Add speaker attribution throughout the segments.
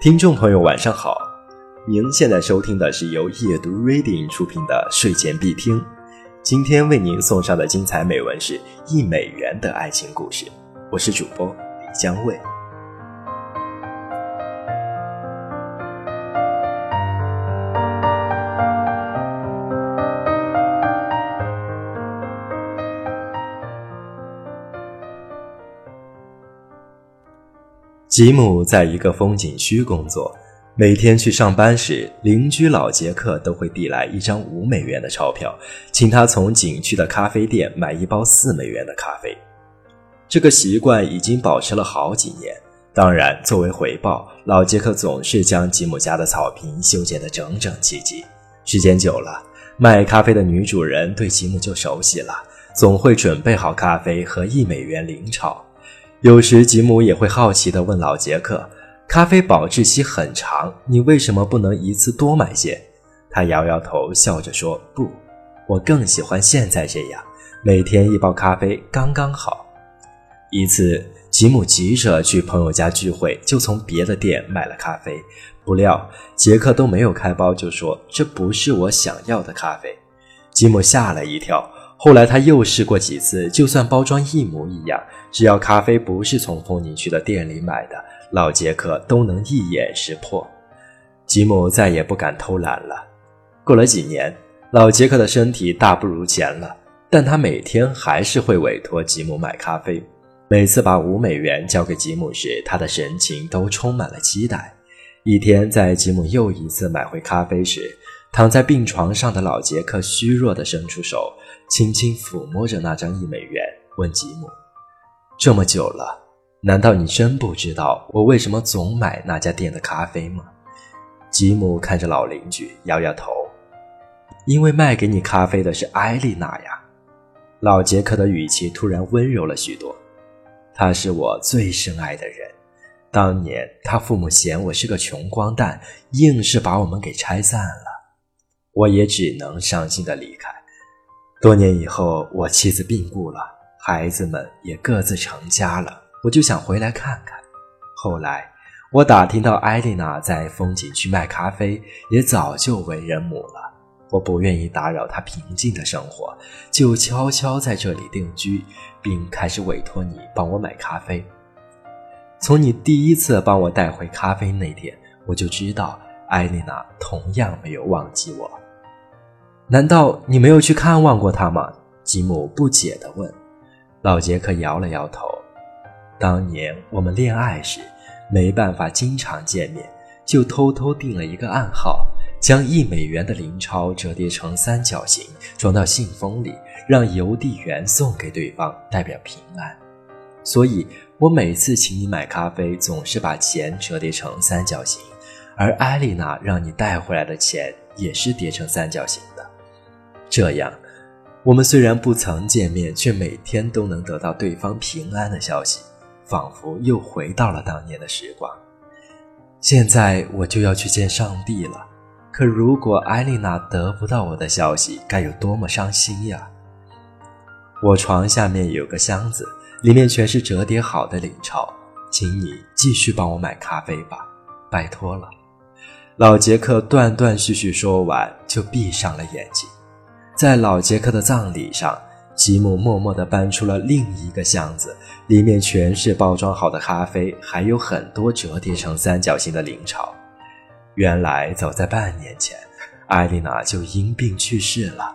Speaker 1: 听众朋友，晚上好！您现在收听的是由夜读 Reading 出品的睡前必听。今天为您送上的精彩美文是一美元的爱情故事。我是主播李江卫。吉姆在一个风景区工作，每天去上班时，邻居老杰克都会递来一张五美元的钞票，请他从景区的咖啡店买一包四美元的咖啡。这个习惯已经保持了好几年。当然，作为回报，老杰克总是将吉姆家的草坪修剪得整整齐齐。时间久了，卖咖啡的女主人对吉姆就熟悉了，总会准备好咖啡和一美元零钞。有时吉姆也会好奇地问老杰克：“咖啡保质期很长，你为什么不能一次多买些？”他摇摇头，笑着说：“不，我更喜欢现在这样，每天一包咖啡刚刚好。”一次，吉姆急着去朋友家聚会，就从别的店买了咖啡，不料杰克都没有开包，就说：“这不是我想要的咖啡。”吉姆吓了一跳。后来他又试过几次，就算包装一模一样，只要咖啡不是从风景区的店里买的，老杰克都能一眼识破。吉姆再也不敢偷懒了。过了几年，老杰克的身体大不如前了，但他每天还是会委托吉姆买咖啡。每次把五美元交给吉姆时，他的神情都充满了期待。一天，在吉姆又一次买回咖啡时，躺在病床上的老杰克虚弱地伸出手，轻轻抚摸着那张一美元，问吉姆：“这么久了，难道你真不知道我为什么总买那家店的咖啡吗？”吉姆看着老邻居，摇摇头：“因为卖给你咖啡的是艾丽娜呀。”老杰克的语气突然温柔了许多：“她是我最深爱的人，当年他父母嫌我是个穷光蛋，硬是把我们给拆散了。”我也只能伤心的离开。多年以后，我妻子病故了，孩子们也各自成家了，我就想回来看看。后来，我打听到艾丽娜在风景区卖咖啡，也早就为人母了。我不愿意打扰她平静的生活，就悄悄在这里定居，并开始委托你帮我买咖啡。从你第一次帮我带回咖啡那天，我就知道艾丽娜同样没有忘记我。难道你没有去看望过他吗？吉姆不解地问。老杰克摇了摇头。当年我们恋爱时，没办法经常见面，就偷偷定了一个暗号，将一美元的零钞折叠成三角形，装到信封里，让邮递员送给对方，代表平安。所以，我每次请你买咖啡，总是把钱折叠成三角形，而艾丽娜让你带回来的钱也是叠成三角形。这样，我们虽然不曾见面，却每天都能得到对方平安的消息，仿佛又回到了当年的时光。现在我就要去见上帝了，可如果艾丽娜得不到我的消息，该有多么伤心呀！我床下面有个箱子，里面全是折叠好的领钞，请你继续帮我买咖啡吧，拜托了。老杰克断断续续说完，就闭上了眼睛。在老杰克的葬礼上，吉姆默默地搬出了另一个箱子，里面全是包装好的咖啡，还有很多折叠成三角形的零钞。原来，早在半年前，艾丽娜就因病去世了。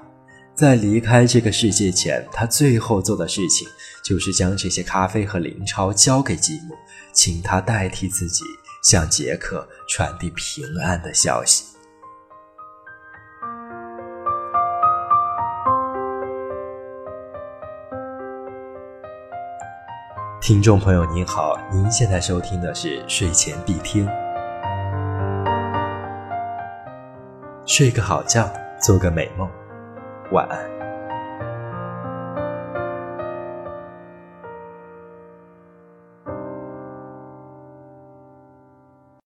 Speaker 1: 在离开这个世界前，她最后做的事情就是将这些咖啡和零钞交给吉姆，请他代替自己向杰克传递平安的消息。听众朋友您好，您现在收听的是睡前必听，睡个好觉，做个美梦，晚安。